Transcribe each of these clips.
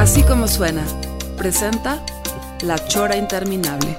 Así como suena, presenta La Chora Interminable.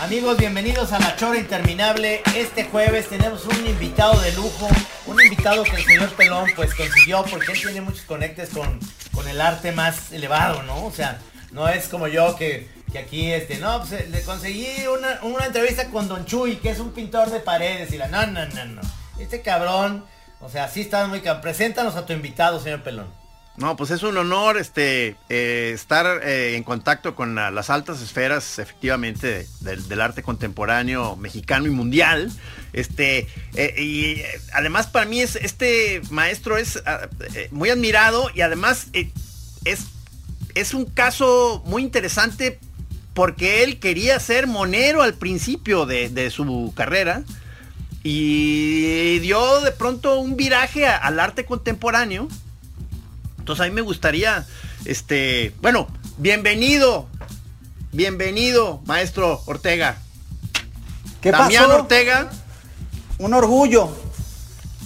Amigos, bienvenidos a La Chora Interminable. Este jueves tenemos un invitado de lujo, un invitado que el señor Pelón pues consiguió porque él tiene muchos conectes con, con el arte más elevado, ¿no? O sea, no es como yo que, que aquí, este, no, pues eh, le conseguí una, una entrevista con Don Chuy, que es un pintor de paredes, y la, no, no, no, no. Este cabrón, o sea, sí está muy. Preséntanos a tu invitado, señor Pelón. No, pues es un honor este, eh, estar eh, en contacto con la- las altas esferas, efectivamente, del, arte contemporáneo mexicano y mundial. Este, eh, y además para mí es, este maestro es ah, muy admirado y además es, es un caso muy interesante porque él quería ser monero al principio de, su carrera y dio de pronto un viraje al arte contemporáneo. Entonces a mí me gustaría, este, bueno, bienvenido, bienvenido, maestro Ortega. ¿Qué Damián pasó? Ortega. Un orgullo.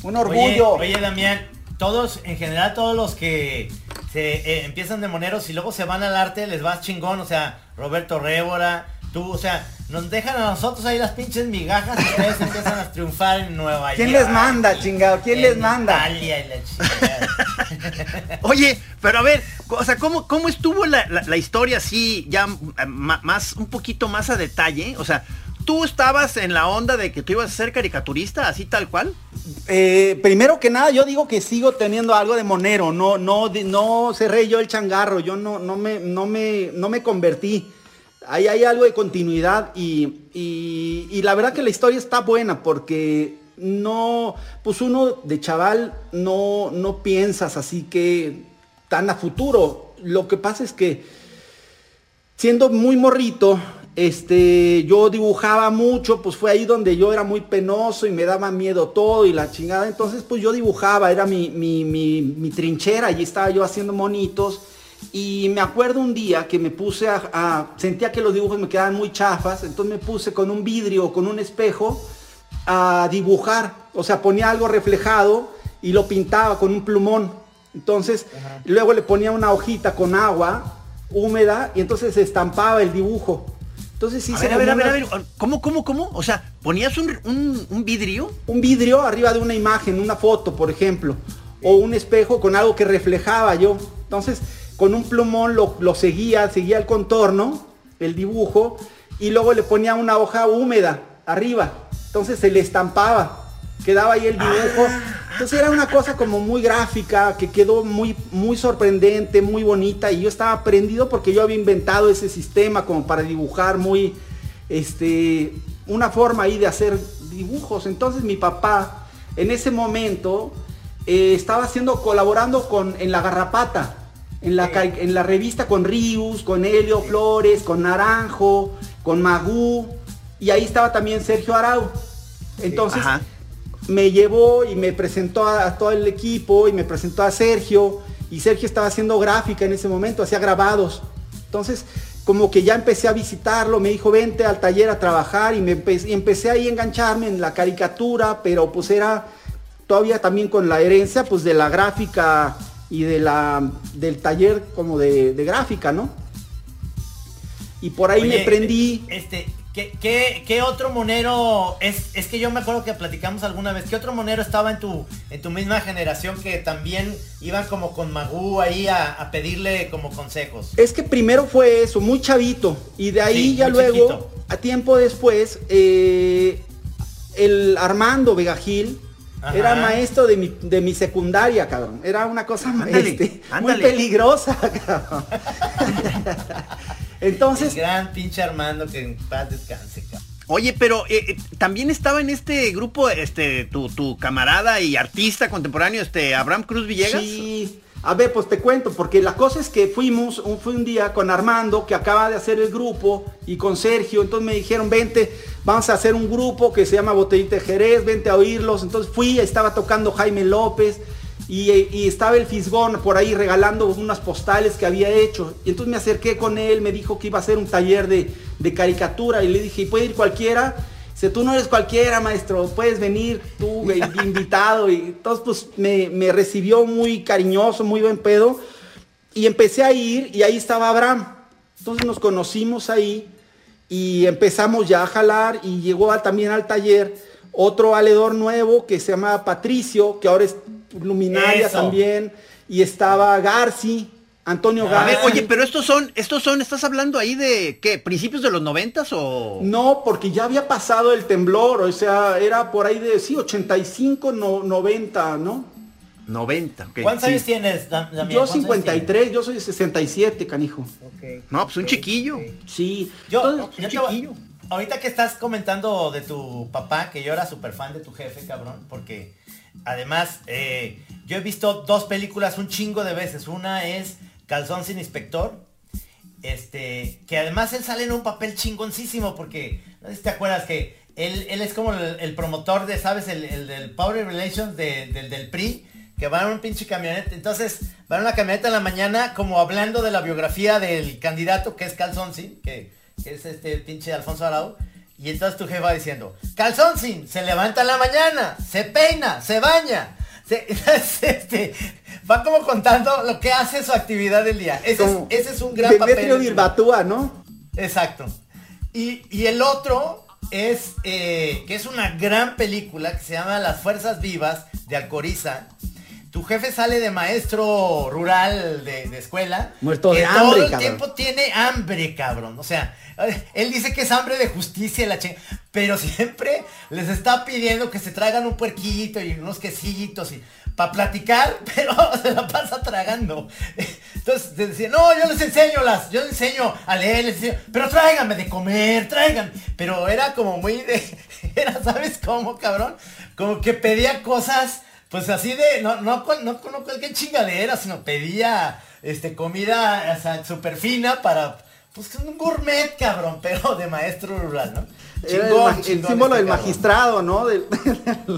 Un Oye, orgullo. oye, Damián, todos, en general, todos los que se eh, empiezan de moneros y luego se van al arte, les va chingón. O sea, Roberto Révora, tú, o sea, nos dejan a nosotros ahí las pinches migajas y ustedes empiezan a triunfar en Nueva York. ¿Quién les manda, chingado? ¿Quién en les manda? Italia y la chingada. Oye, pero a ver, o sea, ¿cómo, cómo estuvo la, la- la historia así, ya eh, más, un poquito más a detalle? O sea, ¿tú estabas en la onda de que tú ibas a ser caricaturista, así tal cual? Eh, primero que nada, yo digo que sigo teniendo algo de monero. No, no, no cerré yo el changarro. Yo no, no me, no me, no me convertí. Ahí hay algo de continuidad y, la verdad que la historia está buena porque no, pues uno de chaval no, no piensas así que tan a futuro. Lo que pasa es que siendo muy morrito, este, yo dibujaba mucho, pues fue ahí donde yo era muy penoso y me daba miedo todo y la chingada. Entonces, pues yo dibujaba, era mi, mi, mi, mi trinchera, allí estaba yo haciendo monitos. Y me acuerdo un día que me puse a, a- sentía que los dibujos me quedaban muy chafas, entonces me puse con un vidrio, con un espejo, a dibujar. O sea, ponía algo reflejado y lo pintaba con un plumón. Entonces, luego le ponía una hojita con agua húmeda y entonces se estampaba el dibujo. Entonces sí a se ver, a ver, a ver, a ver, ¿cómo, cómo, cómo? O sea, ponías un, un- un vidrio un vidrio arriba de una imagen, una foto, por ejemplo, o un espejo con algo que reflejaba yo. Entonces, con un plumón lo, lo seguía, seguía el contorno, el dibujo, y luego le ponía una hoja húmeda arriba. Entonces se le estampaba, quedaba ahí el dibujo. Entonces era una cosa como muy gráfica, que quedó muy, muy sorprendente, muy bonita, y yo estaba prendido porque yo había inventado ese sistema como para dibujar muy, este, una forma ahí de hacer dibujos. Entonces mi papá en ese momento eh, estaba haciendo, colaborando con, en La Garrapata, en la, en la revista con Rius, con Helio Flores, con Naranjo, con Magú, y ahí estaba también Sergio Arau. Entonces Ajá. me llevó y me presentó a, a todo el equipo y me presentó a Sergio, y Sergio estaba haciendo gráfica en ese momento, hacía grabados. Entonces, como que ya empecé a visitarlo, me dijo, vente al taller a trabajar y, me empe- y empecé ahí a engancharme en la caricatura, pero pues era todavía también con la herencia pues de la gráfica y de la, del taller como de, de gráfica, ¿no? Y por ahí Oye, me prendí. Este, ¿qué, qué, qué otro monero? Es, es que yo me acuerdo que platicamos alguna vez. ¿Qué otro monero estaba en tu, en tu misma generación que también iban como con Magú ahí a, a pedirle como consejos? Es que primero fue eso, muy chavito. Y de ahí Sí, ya luego, chiquito. a tiempo después, eh, el Armando Era maestro de mi, de mi secundaria, cabrón. Era una cosa Ándale, este, muy peligrosa, cabrón. Entonces, El gran pinche Armando que en paz descanse, cabrón. Oye, pero eh, eh, también estaba en este grupo, este, tu, tu camarada y artista contemporáneo, este, Abraham Cruz Villegas. Sí. A ver, pues te cuento, porque la cosa es que fuimos, un, fui un día con Armando, que acaba de hacer el grupo, y con Sergio, entonces me dijeron, vente, vamos a hacer un grupo que se llama Botellita de Jerez, vente a oírlos. Entonces fui, estaba tocando Jaime López, y, estaba el Fisgón por ahí regalando unas postales que había hecho. Y entonces me acerqué con él, me dijo que iba a hacer un taller de, de caricatura, y le dije, ¿y puede ir cualquiera? Dice, tú no eres cualquiera, maestro, puedes venir tú, güey, invitado. Y entonces, pues, me, me recibió muy cariñoso, muy buen pedo. Y empecé a ir y ahí estaba Abraham. Entonces nos conocimos ahí y empezamos ya a jalar y llegó a- también al taller otro valedor nuevo que se llama Patricio, que ahora es luminaria Eso. también. Y estaba Garci, Antonio A A ver, oye, pero estos son, estos son, ¿estás hablando ahí de qué? ¿Principios de los noventas o...? No, porque ya había pasado el temblor, o sea, era por ahí de, sí, 85, no, 90, ¿no? 90, ok. ¿Cuántos sí. años tienes, Dam- Damián? Yo ¿Cuántos años 53, yo soy 67, canijo. tienes? Ok. No, pues un chiquillo. Sí. Yo, Entonces, yo te voy- ahorita que estás comentando de tu papá, que yo era súper fan de tu jefe, cabrón, porque además eh, yo he visto dos películas un chingo de veces. Una es Calzón sin inspector, este, que además él sale en un papel chingoncísimo, porque no sé si te acuerdas que él, él es como el, promotor de, ¿sabes? El, el del Power Relations de- del, PRI, que va en un pinche camioneta. Entonces, va en una camioneta en la mañana como hablando de la biografía del candidato que es Calzonsi, que, que es este pinche Alfonso Arau. Y entonces tu jefe va diciendo, Calzonsin, se levanta en la mañana, se peina, se baña. Se- este, va como contando lo que hace su actividad del día. Ese, es, como ese es un gran papel. Demetrio Virbatúa, ¿no? Exacto. Y, y el otro es eh, que es una gran película que se llama Las Fuerzas Vivas de Alcoriza. Tu jefe sale de maestro rural de, de escuela. Muerto que hambre, Todo el cabrón. tiempo tiene hambre, cabrón. O sea, él dice que es hambre de justicia la ching... Pero siempre les está pidiendo que se traigan un puerquito y unos quesitos y para platicar, pero se la pasa tragando. Entonces decía, no, yo les enseño las, yo les enseño a leer, les enseño, pero tráiganme de comer, traigan. Pero era como muy de, era, ¿sabes cómo, cabrón? Como que pedía cosas, pues así de, no, no, no, no cualquier chingadera, sino pedía este comida o sea, súper fina para, pues un gourmet, cabrón, pero de maestro rural, ¿no? Era el, Chingón, el chingón símbolo este del cabrón. magistrado, ¿no? Del-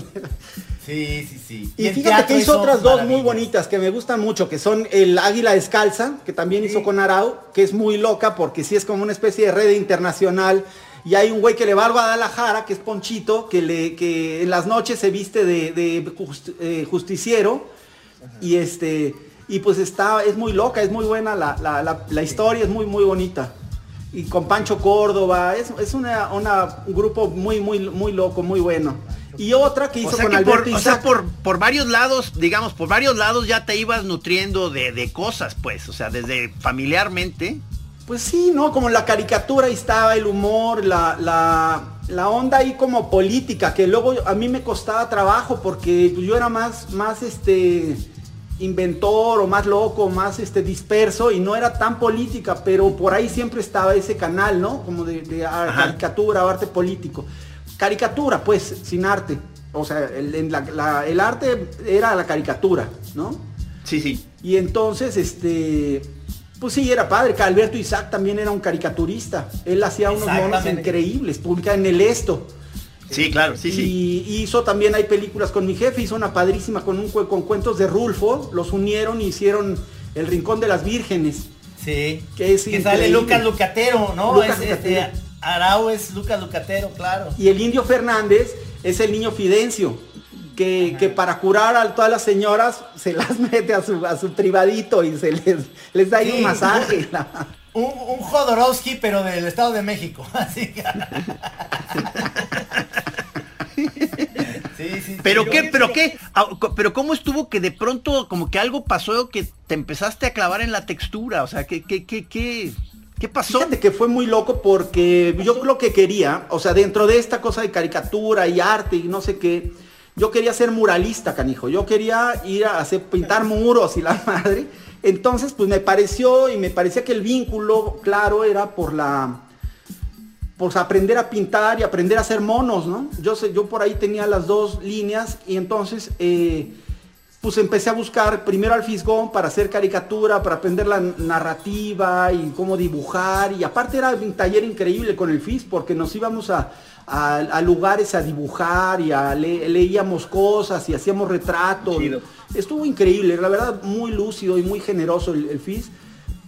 Sí, sí, sí. Y, en fíjate que hizo otras dos muy bonitas que me gustan mucho, que son el Águila Descalza, que también hizo con Arau, que es muy loca porque sí es como una especie de red internacional. Y hay un güey que le va a Guadalajara, que es Ponchito, que, le, que en las noches se viste de, de just- eh, justiciero. Y este y pues está, es muy loca, es muy buena la, la- la- la historia, es muy, muy bonita. Y con Pancho Córdoba, es, es una, una- un grupo muy, muy, muy loco, muy bueno. Y otra que hizo O sea con que por, Alberto o sea, por, por varios lados, digamos, por varios lados ya te ibas nutriendo de, de cosas, pues, o sea, desde familiarmente. Pues sí, ¿no? Como la caricatura ahí estaba, el humor, la, la, la onda ahí como política, que luego a mí me costaba trabajo porque yo era más, más este inventor o más loco, más este disperso y no era tan política, pero por ahí siempre estaba ese canal, ¿no? Como de, caricatura o arte político. Caricatura, pues, sin arte. O sea, el, en la- la- el arte era la caricatura, ¿no? Sí, sí. Y entonces, este, pues sí, era padre. que Alberto Isaac también era un caricaturista. Él hacía unos monos increíbles, publica en el esto. Sí, claro, sí, sí. Y hizo también, hay películas con mi jefe, hizo una padrísima con, un, con cuentos de Rulfo, los unieron y hicieron El Rincón de las Vírgenes. Sí. Que es sale increíble. Lucas Lucatero, ¿no? Lucas Es, este, Lucatero. Arau es Lucas Lucatero, claro. Y el indio Fernández es el niño Fidencio, que, que para curar a todas las señoras se las mete a su, a su privadito y se les, les da ahí Sí. un masaje. Un, un Jodorowsky, pero del Estado de México. Así que. sí, sí. Pero sí. qué, pero qué, Ah, pero cómo estuvo que de pronto como que algo pasó que te empezaste a clavar en la textura, o sea, qué, qué, qué, qué, qué pasó? Fíjate que fue muy loco porque yo lo que quería, o sea, dentro de esta cosa de caricatura y arte y no sé qué, yo quería ser muralista, canijo. Yo quería ir a hacer pintar muros y la madre. Entonces, pues me pareció y me parecía que el vínculo, claro, era por la pues aprender a pintar y aprender a hacer monos, ¿no? Yo sé, yo por ahí tenía las dos líneas y entonces eh, pues empecé a buscar primero al Fisgón para hacer caricatura, para aprender la narrativa y cómo dibujar. Y aparte era un taller increíble con el FIS porque nos íbamos a, lugares a dibujar y leíamos cosas y hacíamos retratos. Estuvo increíble, la verdad muy lúcido y muy generoso el, FIS.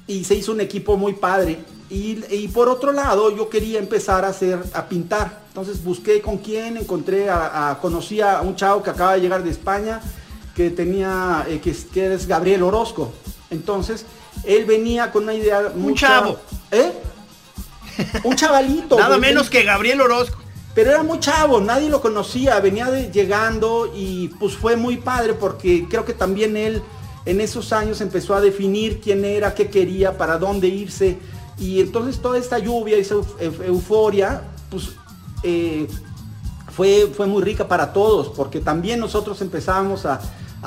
Y se hizo un equipo muy padre. Y, por otro lado, yo quería empezar a hacer, a pintar. Entonces busqué con quién, encontré a, a conocí a un chavo que acaba de llegar de España que tenía, eh, que, que, es Gabriel Orozco. Entonces, él venía con una idea. Un chavo. ¿Eh? Un chavalito. Nada menos que Gabriel Orozco. Pero era muy chavo, nadie lo conocía, venía llegando y pues fue muy padre porque creo que también él en esos años empezó a definir quién era, qué quería, para dónde irse. Y entonces toda esta lluvia, esa euforia, pues eh, fue, fue muy rica para todos, porque también nosotros empezamos a,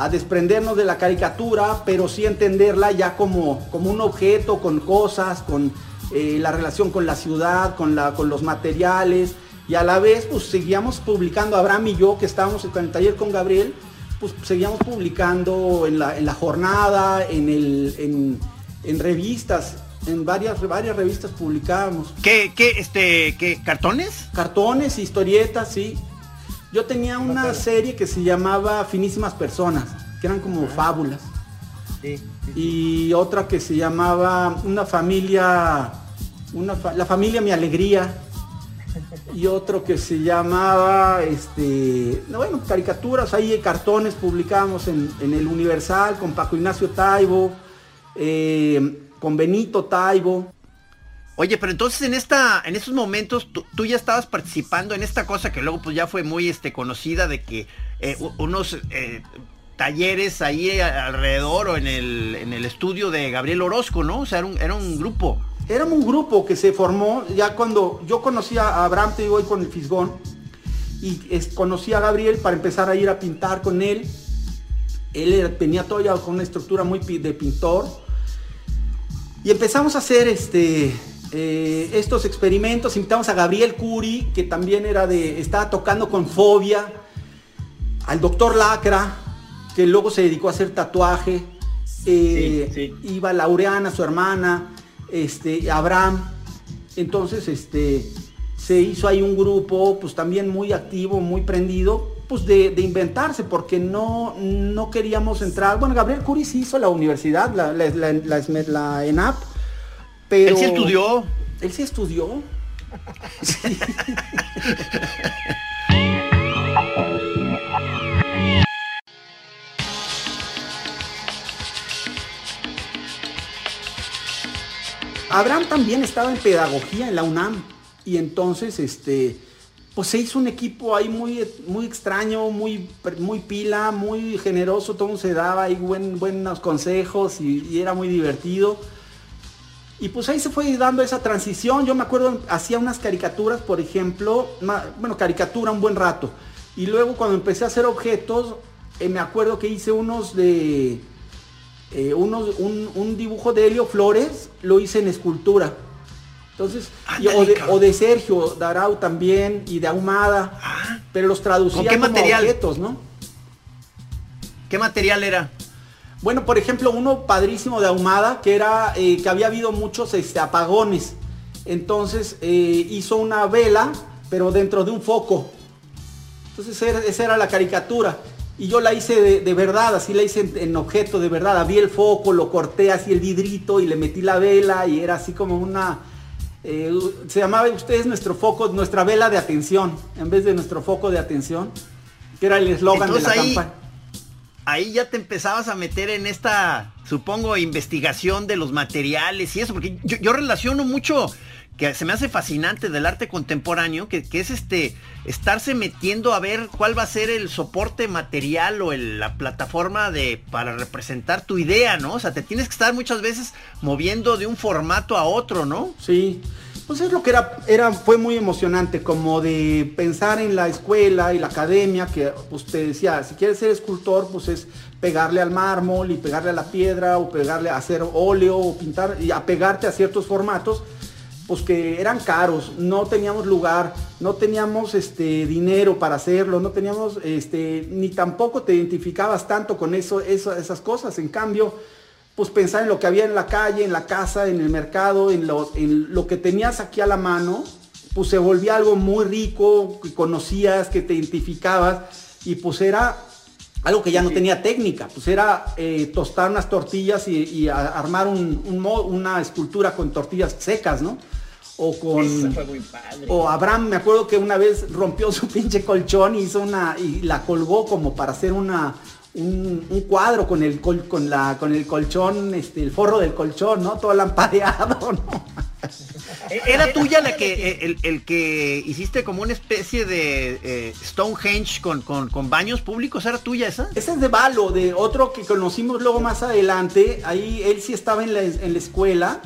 desprendernos de la caricatura, pero sí entenderla ya como, como un objeto, con cosas, con eh, la relación con la ciudad, con, la, con los materiales, y a la vez pues seguíamos publicando, Abraham y yo, que estábamos en el taller con Gabriel, pues seguíamos publicando en la, en la jornada, en, el, en, en revistas, en varias, varias revistas publicábamos. ¿Qué, qué, este, qué, cartones? Cartones, historietas, sí. Yo tenía una serie que se llamaba Finísimas Personas, que eran como fábulas. Y otra que se llamaba Una familia, una La familia Mi Alegría. Y otro que se llamaba, este, bueno, caricaturas, ahí cartones publicábamos en, el Universal con Paco Ignacio Taibo. Eh, con Benito Taibo. Oye, pero entonces en esta, en esos momentos tú, ya estabas participando en esta cosa que luego pues ya fue muy este, conocida de que eh, unos eh, talleres ahí alrededor o en el, en el estudio de Gabriel Orozco, ¿no? O sea, era un, era un grupo. Era un grupo que se formó ya cuando yo conocí a Abraham, te digo, hoy con el Fisgón, y conocí a Gabriel para empezar a ir a pintar con él. Él tenía todavía con una estructura muy de pintor y empezamos a hacer este, eh, estos experimentos. Invitamos a Gabriel Curi, que también era de, estaba tocando con fobia. Al doctor Lacra, que luego se dedicó a hacer tatuaje. Eh, iba Laureana, su hermana, este, Abraham. Entonces, este, se hizo ahí un grupo, pues también muy activo, muy prendido, pues de, inventarse, porque no, no queríamos entrar. Bueno, Gabriel Curi sí hizo la universidad, la, la, ENAP, pero... Él sí estudió. Él sí estudió. Abraham también estaba en pedagogía en la UNAM y entonces este pues se hizo un equipo ahí muy, muy extraño, muy, muy pila, muy generoso, todo se daba ahí buen, buenos consejos y, era muy divertido. Y pues ahí se fue dando esa transición. Yo me acuerdo, hacía unas caricaturas, por ejemplo, bueno, caricatura un buen rato. Y luego cuando empecé a hacer objetos, eh, me acuerdo que hice unos de, eh, unos, un, un dibujo de Helio Flores, lo hice en escultura. Entonces, o, de, Sergio Darau también y de Ahumada, ah. pero los traducía qué material? objetos, ¿no? ¿Qué material era? Bueno, por ejemplo, uno padrísimo de Ahumada, que era eh, que había habido muchos este, apagones. Entonces eh, hizo una vela, pero dentro de un foco. Entonces esa era la caricatura. Y yo la hice de, verdad, así la hice en, en, objeto de verdad. Abrí el foco, lo corté así el vidrito y le metí la vela y era así como una, eh, se llamaba ustedes nuestro foco, nuestra vela de atención, en vez de nuestro foco de atención, que era el eslogan de la ahí, campaña. Ahí ya te empezabas a meter en esta, supongo, investigación de los materiales y eso, porque yo relaciono mucho que se me hace fascinante del arte contemporáneo, que, es este, estarse metiendo a ver cuál va a ser el soporte material o la plataforma de, para representar tu idea, ¿no? O sea, te tienes que estar muchas veces moviendo de un formato a otro, ¿no? Sí, Pues es lo que era, era, fue muy emocionante, como de pensar en la escuela y la academia, que usted decía, si quieres ser escultor, pues es pegarle al mármol y pegarle a la piedra, o pegarle a hacer óleo, o pintar, y apegarte a ciertos formatos, pues que eran caros, no teníamos lugar, no teníamos este dinero para hacerlo, no teníamos este, ni tampoco te identificabas tanto con eso, eso esas cosas. En cambio, pues pensar en lo que había en la calle, en la casa, en el mercado, en lo, en lo que tenías aquí a la mano, pues se volvía algo muy rico, que conocías, que te identificabas, y pues era algo que ya no tenía técnica, pues era eh, tostar unas tortillas y, armar una escultura con tortillas secas, ¿no? O con. O Abraham, me acuerdo que una vez rompió su pinche colchón y hizo una. y la colgó como para hacer una. Un, cuadro con el con la con el colchón, este, el forro del colchón, ¿no? Todo lampareado, ¿no? Eh, ¿Era tuya la que eh, el, que hiciste como una especie de eh, Stonehenge con, con, baños públicos? ¿Era tuya esa? Esa es de Valo, de otro que conocimos luego más adelante. Ahí él sí estaba en la, en la escuela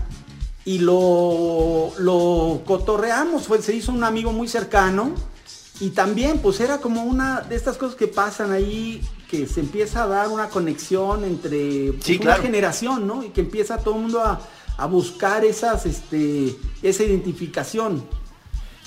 y lo, lo cotorreamos, fue, se hizo un amigo muy cercano y también pues era como una de estas cosas que pasan ahí, que se empieza a dar una conexión entre pues, una generación, ¿no? Y que empieza todo el mundo a, buscar esas, este, esa identificación.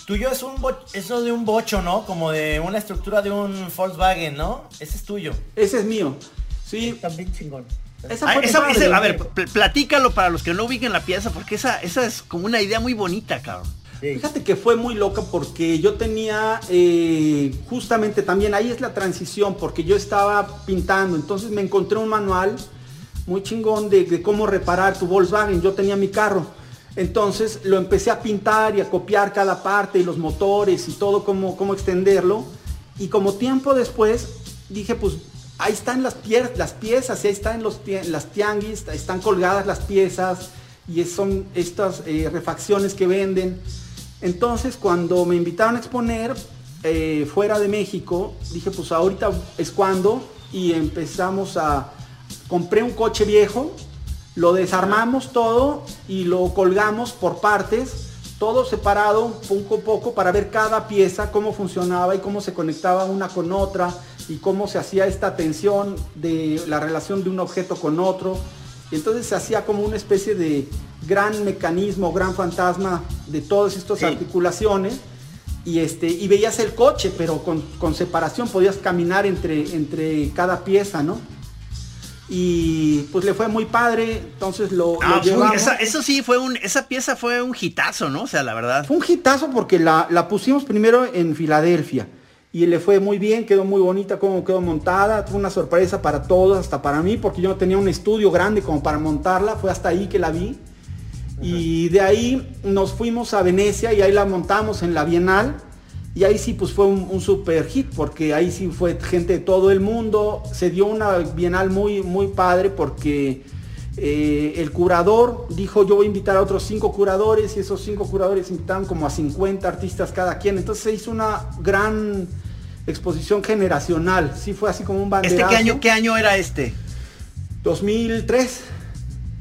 Tuyo es un eso de un bocho, ¿no? Como de una estructura de un Volkswagen, ¿no? Ese es tuyo. Ese es mío. Sí. También chingón. Esa a ver, platícalo para los que no ubiquen la pieza, porque esa, esa es como una idea muy bonita, cabrón. Fíjate que fue muy loca porque yo tenía eh, justamente también ahí es la transición porque yo estaba pintando, entonces me encontré un manual muy chingón de, cómo reparar tu Volkswagen. Yo tenía mi carro, entonces lo empecé a pintar y a copiar cada parte y los motores y todo cómo, cómo extenderlo. Y como tiempo después dije, pues ahí están las, piezas, ahí están los, las tianguis, están colgadas las piezas y son estas eh, refacciones que venden. Entonces cuando me invitaron a exponer eh, fuera de México, dije pues ahorita es cuando y empezamos a... Compré un coche viejo, lo desarmamos todo y lo colgamos por partes, todo separado poco a poco para ver cada pieza, cómo funcionaba y cómo se conectaba una con otra y cómo se hacía esta tensión de la relación de un objeto con otro. Y entonces se hacía como una especie de gran mecanismo, gran fantasma de todas estas articulaciones. Y, este, y veías el coche, pero con, separación podías caminar entre, entre cada pieza, ¿no? y pues le fue muy padre, entonces lo, ah, eso sí fue un, esa pieza fue un hitazo, ¿no? O sea, la verdad. Fue un hitazo porque la, la pusimos primero en Filadelfia y le fue muy bien, quedó muy bonita como quedó montada, fue una sorpresa para todos, hasta para mí, porque yo no tenía un estudio grande como para montarla, fue hasta ahí que la vi. Y de ahí nos fuimos a Venecia y ahí la montamos en la Bienal. Y ahí sí pues fue un, super hit, porque ahí sí fue gente de todo el mundo. Se dio una Bienal muy, muy padre porque eh, el curador dijo yo voy a invitar a otros cinco curadores y esos cinco curadores invitaron como a 50 artistas cada quien. Entonces se hizo una gran exposición generacional. Sí fue así como un banderazo. ¿Este qué año, qué año era este? 2003.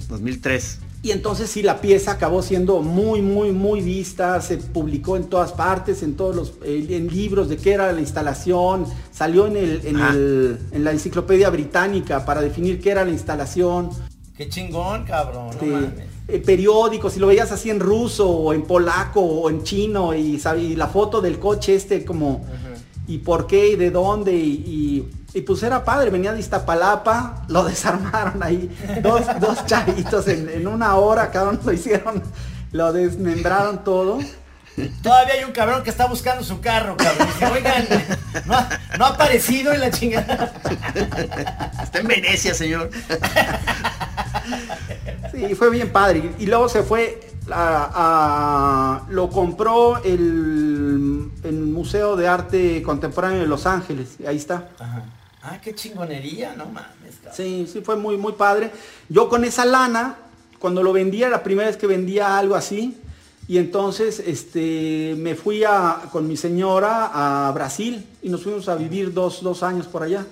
2003. Y entonces sí, la pieza acabó siendo muy, muy, muy vista, se publicó en todas partes, en todos los en libros de qué era la instalación, salió en, el, en, el, en la enciclopedia británica para definir qué era la instalación. Qué chingón, cabrón. Eh, periódicos, si lo veías así en ruso o en polaco o en chino y, la foto del coche este como y por qué y de dónde y, pues era padre, venía de Iztapalapa, lo desarmaron ahí, dos, dos chavitos en, una hora, cada uno lo hicieron, lo desmembraron todo. Todavía hay un cabrón que está buscando su carro, cabrón. Dice, oigan, no ha, aparecido en la chingada. Está en Venecia, señor. Sí, fue bien padre. Y luego se fue a, lo compró el, Museo de Arte Contemporáneo de Los Ángeles. Ahí está. Ah, qué chingonería, no mames. Sí, sí, fue muy, muy padre. Yo con esa lana, cuando lo vendía, la primera vez que vendía algo así, y entonces este, me fui a, con mi señora a Brasil y nos fuimos a vivir dos, dos años por allá.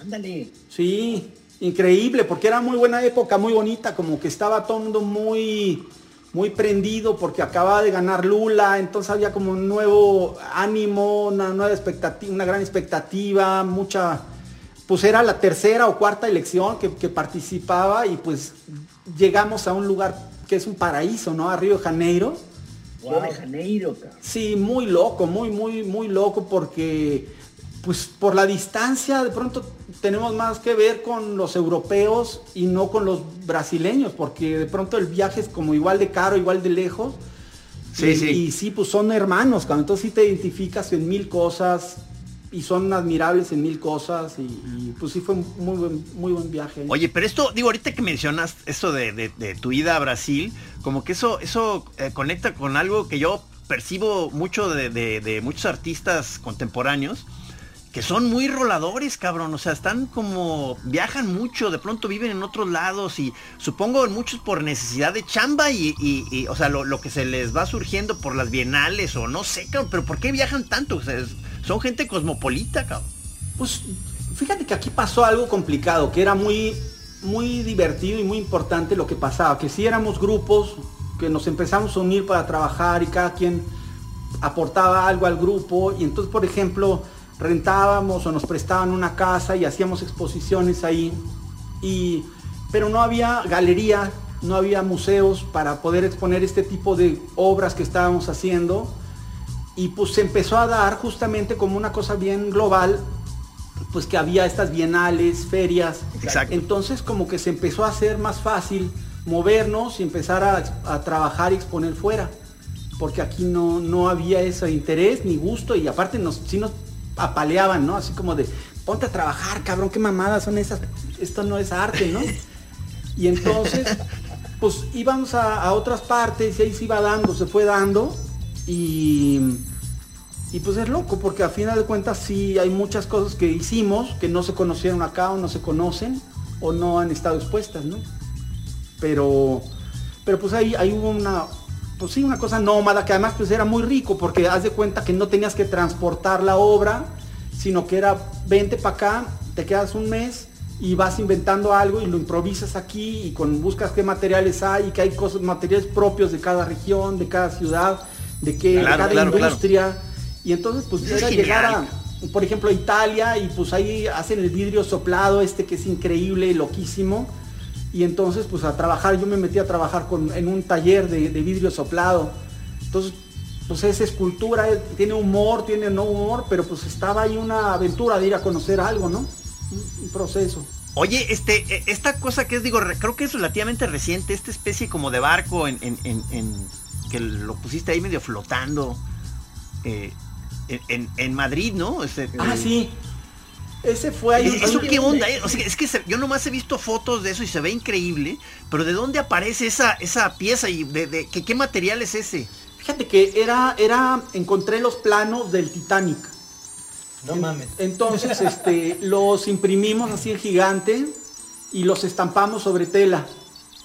Ándale. Sí, increíble, porque era muy buena época, muy bonita, como que estaba todo el mundo muy, muy prendido porque acababa de ganar Lula, entonces había como un nuevo ánimo, una nueva expectativa, una gran expectativa, mucha, pues era la tercera o cuarta elección que, que participaba y pues llegamos a un lugar que es un paraíso, ¿no? A Río de Janeiro. Río de Janeiro, cabrón. Sí, muy loco, muy, muy, muy loco porque pues por la distancia de pronto tenemos más que ver con los europeos y no con los brasileños, porque de pronto el viaje es como igual de caro, igual de lejos. Sí, y, sí. Y sí, pues son hermanos, cabrón. entonces sí te identificas en mil cosas y son admirables en mil cosas y, y, pues sí fue un muy buen, muy buen viaje. Oye, pero esto, digo, ahorita que mencionas esto de, de, de tu ida a Brasil, como que eso, eso eh, conecta con algo que yo percibo mucho de, de muchos artistas contemporáneos que son muy roladores, cabrón. O sea, están como, viajan mucho, de pronto viven en otros lados y supongo muchos por necesidad de chamba y, y, y o sea, lo, que se les va surgiendo por las bienales o no sé, cabrón, pero ¿por qué viajan tanto? O sea, son gente cosmopolita, cabrón. Pues fíjate que aquí pasó algo complicado, que era muy, muy divertido y muy importante lo que pasaba, que si éramos grupos, que nos empezamos a unir para trabajar y cada quien aportaba algo al grupo y entonces, por ejemplo, rentábamos o nos prestaban una casa y hacíamos exposiciones ahí. Y, pero no había galería, no había museos para poder exponer este tipo de obras que estábamos haciendo. Y pues se empezó a dar justamente como una cosa bien global, pues que había estas bienales, ferias. Exacto. Entonces como que se empezó a hacer más fácil movernos y empezar a, a trabajar y exponer fuera. Porque aquí no, no había ese interés ni gusto y aparte nos, sí nos apaleaban, ¿no? Así como de, ponte a trabajar, cabrón, qué mamadas son esas, esto no es arte, ¿no? Y entonces, pues íbamos a, a, otras partes y ahí se iba dando, se fue dando y, y pues es loco porque a final de cuentas sí hay muchas cosas que hicimos que no se conocieron acá o no se conocen o no han estado expuestas, ¿no? Pero, pero pues ahí, ahí hubo una, pues sí, una cosa nómada que además pues era muy rico porque haz de cuenta que no tenías que transportar la obra, sino que era vente para acá, te quedas un mes y vas inventando algo y lo improvisas aquí y con buscas qué materiales hay y que hay cosas, materiales propios de cada región, de cada ciudad, de, qué, claro, de cada claro, industria. Claro. Y entonces pues era llegar a, por ejemplo, a Italia y pues ahí hacen el vidrio soplado este que es increíble, loquísimo y entonces pues a trabajar, yo me metí a trabajar con, en un taller de, de, vidrio soplado. Entonces, pues es escultura, tiene humor, tiene no humor, pero pues estaba ahí una aventura de ir a conocer algo, ¿no? Un, proceso. Oye, este, esta cosa que es, digo, creo que es relativamente reciente, esta especie como de barco en, en, en, en que lo pusiste ahí medio flotando eh, en, Madrid, ¿no? Este, ah, eh, sí. Ese fue ahí. ¿Eso qué onda? Eh? O sea, es que se, yo nomás he visto fotos de eso y se ve increíble, pero ¿de dónde aparece esa, esa pieza y de, de, ¿qué, qué material es ese? Fíjate que era, era, encontré los planos del Titanic. No mames. Entonces, este, los imprimimos así en gigante y los estampamos sobre tela.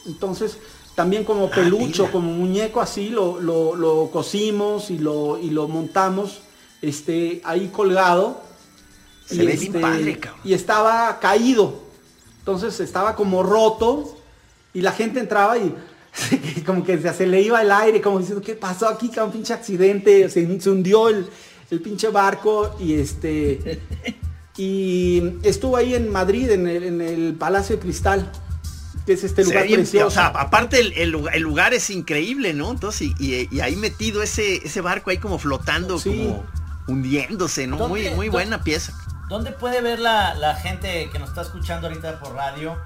Entonces, también como pelucho, ah, como muñeco así, lo, lo, lo cosimos y lo, y lo montamos este, ahí colgado se y, ve este, bien padre, cabrón. y estaba caído. Entonces estaba como roto y la gente entraba y como que se, se le iba el aire, como diciendo, ¿qué pasó aquí? Que un pinche accidente, se, se hundió el, el, pinche barco y este... y estuvo ahí en Madrid, en el, en el Palacio de Cristal, que es este lugar precioso. O sea, aparte el, el, lugar, el, lugar, es increíble, ¿no? Entonces, y, y, ahí metido ese, ese barco ahí como flotando, sí. como hundiéndose, ¿no? Muy, muy buena pieza. ¿Dónde puede ver la, la, gente que nos está escuchando ahorita por radio?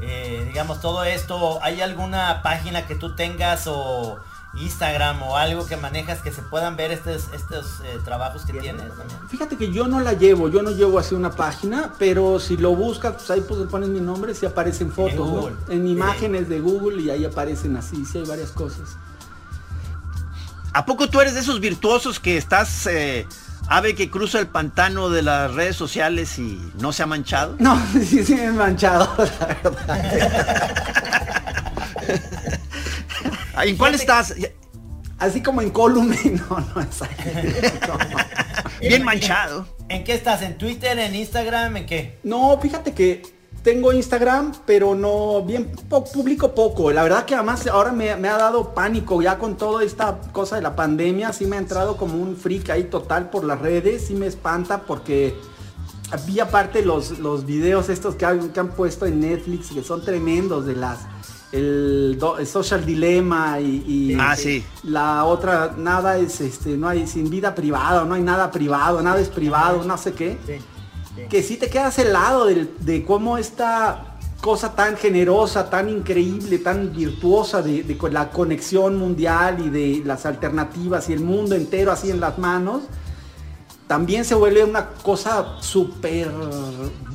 Eh, digamos, todo esto, ¿hay alguna página que tú tengas o Instagram o algo que manejas que se puedan ver estos, estos eh, trabajos que tienes? También? Fíjate que yo no la llevo, yo no llevo así una página, pero si lo buscas, pues ahí pues le pones mi nombre, si aparecen fotos, en, ¿no? en imágenes de Google y ahí aparecen así, sí hay varias cosas. ¿A poco tú eres de esos virtuosos que estás... Eh ave que cruza el pantano de las redes sociales y no se ha manchado? No, sí, sí me he manchado, la verdad. ¿En cuál estás? Así como en Columen, no, no es no. Bien manchado. ¿En qué estás? ¿En Twitter? ¿En Instagram? ¿En qué? No, fíjate que tengo Instagram, pero no, bien po- publico poco. La verdad que además ahora me, me ha dado pánico ya con toda esta cosa de la pandemia. Sí me ha entrado como un freak ahí total por las redes. Sí me espanta porque vi aparte los, los videos estos que han, que han puesto en Netflix que son tremendos de las... El, do- el social dilema y, y, Ah, sí. la otra nada es este no hay sin vida privada no hay nada privado nada es privado no sé qué Sí, que sí te quedas helado del- de, cómo esta cosa tan generosa, tan increíble, tan virtuosa de, de la conexión mundial y de las alternativas y el mundo entero así en las manos, también se vuelve una cosa súper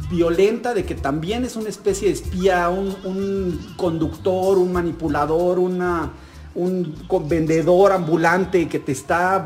violenta de que también es una especie de espía, un, conductor, un manipulador, una, un vendedor ambulante que te está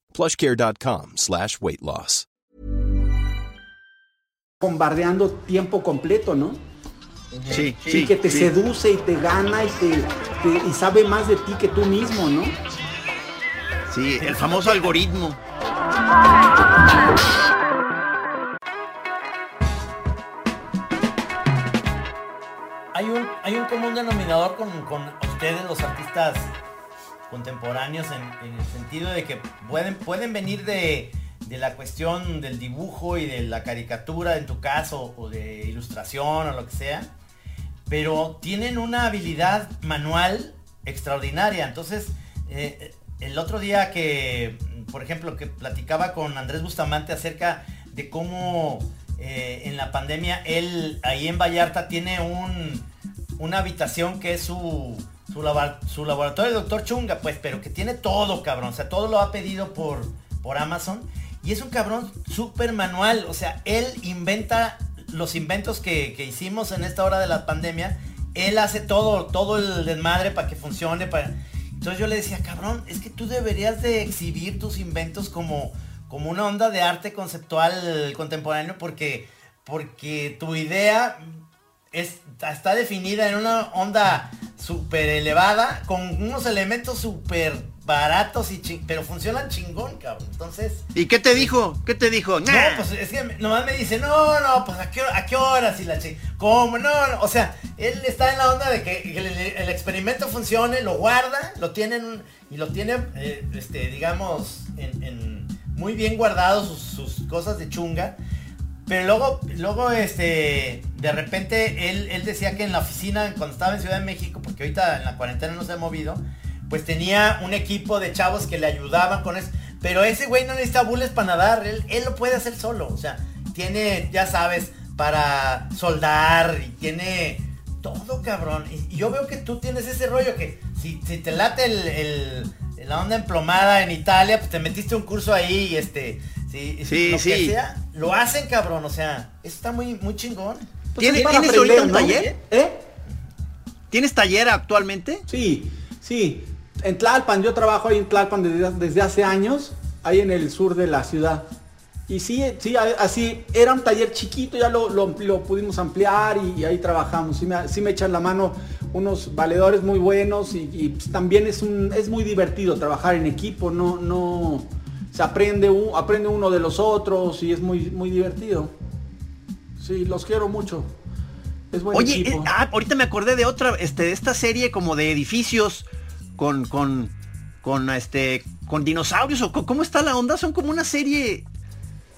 plushcare.com slash weight loss. bombardeando tiempo completo, ¿no? Sí, y sí. que te sí. seduce y te gana y te, te- y sabe más de ti que tú mismo, ¿no? Sí, el famoso algoritmo. Hay un, hay un común denominador con, con ustedes, los artistas contemporáneos, en, el sentido de que pueden, pueden venir de, de la cuestión del dibujo y de la caricatura, en tu caso, o de ilustración o lo que sea, pero tienen una habilidad manual extraordinaria. Entonces, eh, el otro día que, por ejemplo, que platicaba con Andrés Bustamante acerca de cómo eh, en la pandemia él ahí en Vallarta tiene un, una habitación que es su, su, laba- su laboratorio doctor Chunga, pues, pero que tiene todo, cabrón. O sea, todo lo ha pedido por, por Amazon. Y es un cabrón súper manual. O sea, él inventa los inventos que, que hicimos en esta hora de la pandemia. Él hace todo, todo el desmadre para que funcione. Para... Entonces yo le decía, cabrón, es que tú deberías de exhibir tus inventos como, como una onda de arte conceptual contemporáneo porque, porque tu idea es- está definida en una onda súper elevada con unos elementos súper baratos y chi- pero funcionan chingón, cabrón. Entonces, ¿Y qué te dijo? ¿Qué te dijo? no, Nah. pues es que nomás me dice, no, no, pues a qué, hora- a qué horas y la chi- ¿Cómo? No, no, o sea, él está en la onda de que el, el experimento funcione, lo guarda, lo tiene en un- y lo tiene, eh, este, digamos, en, en- muy bien guardado sus, sus cosas de chunga. Pero luego, luego, este, de repente él, él decía que en la oficina, cuando estaba en Ciudad de México, porque ahorita en la cuarentena no se ha movido, pues tenía un equipo de chavos que le ayudaban con eso. Pero ese güey no necesita bules para nadar, él, él lo puede hacer solo. O sea, tiene, ya sabes, para soldar y tiene todo, cabrón. Y, y yo veo que tú tienes ese rollo que si, si te late el, el- la onda emplomada en Italia, pues te metiste un curso ahí y este, si, Sí, lo que sí. sea, lo hacen, cabrón. O sea, eso está muy, muy chingón. ¿Tiene- es para ¿Tienes ahorita un ¿no? taller? ¿Eh? ¿Tienes taller actualmente? Sí, sí. En Tlalpan, yo trabajo ahí en Tlalpan desde, desde hace años, ahí en el sur de la ciudad. Y sí, sí, así, era un taller chiquito, ya lo, lo- lo pudimos ampliar y, y ahí trabajamos. Sí me, sí me echan la mano unos valedores muy buenos y, y, pues, también es, un, es muy divertido trabajar en equipo, no, no, se aprende, aprende uno de los otros y es muy, muy divertido. Sí, los quiero mucho. Es buen Oye, equipo. eh, ah, ahorita me acordé de otra, este, de esta serie como de edificios con, con, con, este, con dinosaurios o cómo está la onda. Son como una serie.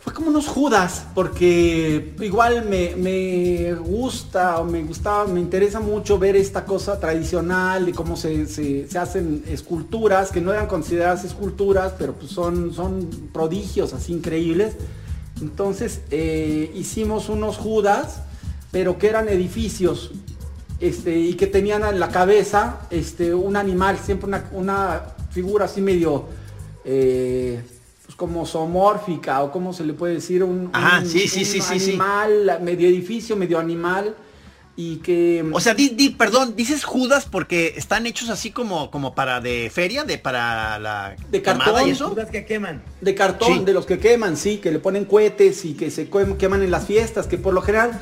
Fue como unos Judas, porque igual me, me gusta o me gustaba, me interesa mucho ver esta cosa tradicional de cómo se, se- se hacen esculturas, que no eran consideradas esculturas, pero pues son, son prodigios así increíbles. Entonces eh, hicimos unos Judas, pero que eran edificios, este, y que tenían en la cabeza este, un animal, siempre una, una figura así medio, eh, pues como zoomórfica, o como se le puede decir, un, Ajá, un- sí, sí, un sí, sí, sí. animal, medio edificio, medio animal. Y que... O sea, di, di- perdón, dices Judas porque están hechos así como, como para de feria, de para la De cartón. y eso. Dudas que queman. De cartón, Sí. de los que queman, sí, que le ponen cohetes y que se quem- queman en las fiestas, que por lo general,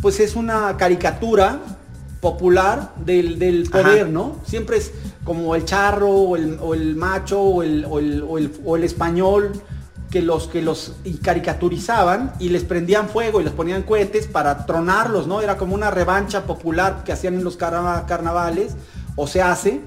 pues es una caricatura popular del, del poder, Ajá. ¿no? Siempre es como el charro, o el, o el macho, o el, o el- o el- o el español, que los que los y caricaturizaban y les prendían fuego y les ponían cohetes para tronarlos, ¿no? Era como una revancha popular que hacían en los carna- carnavales, o se hace,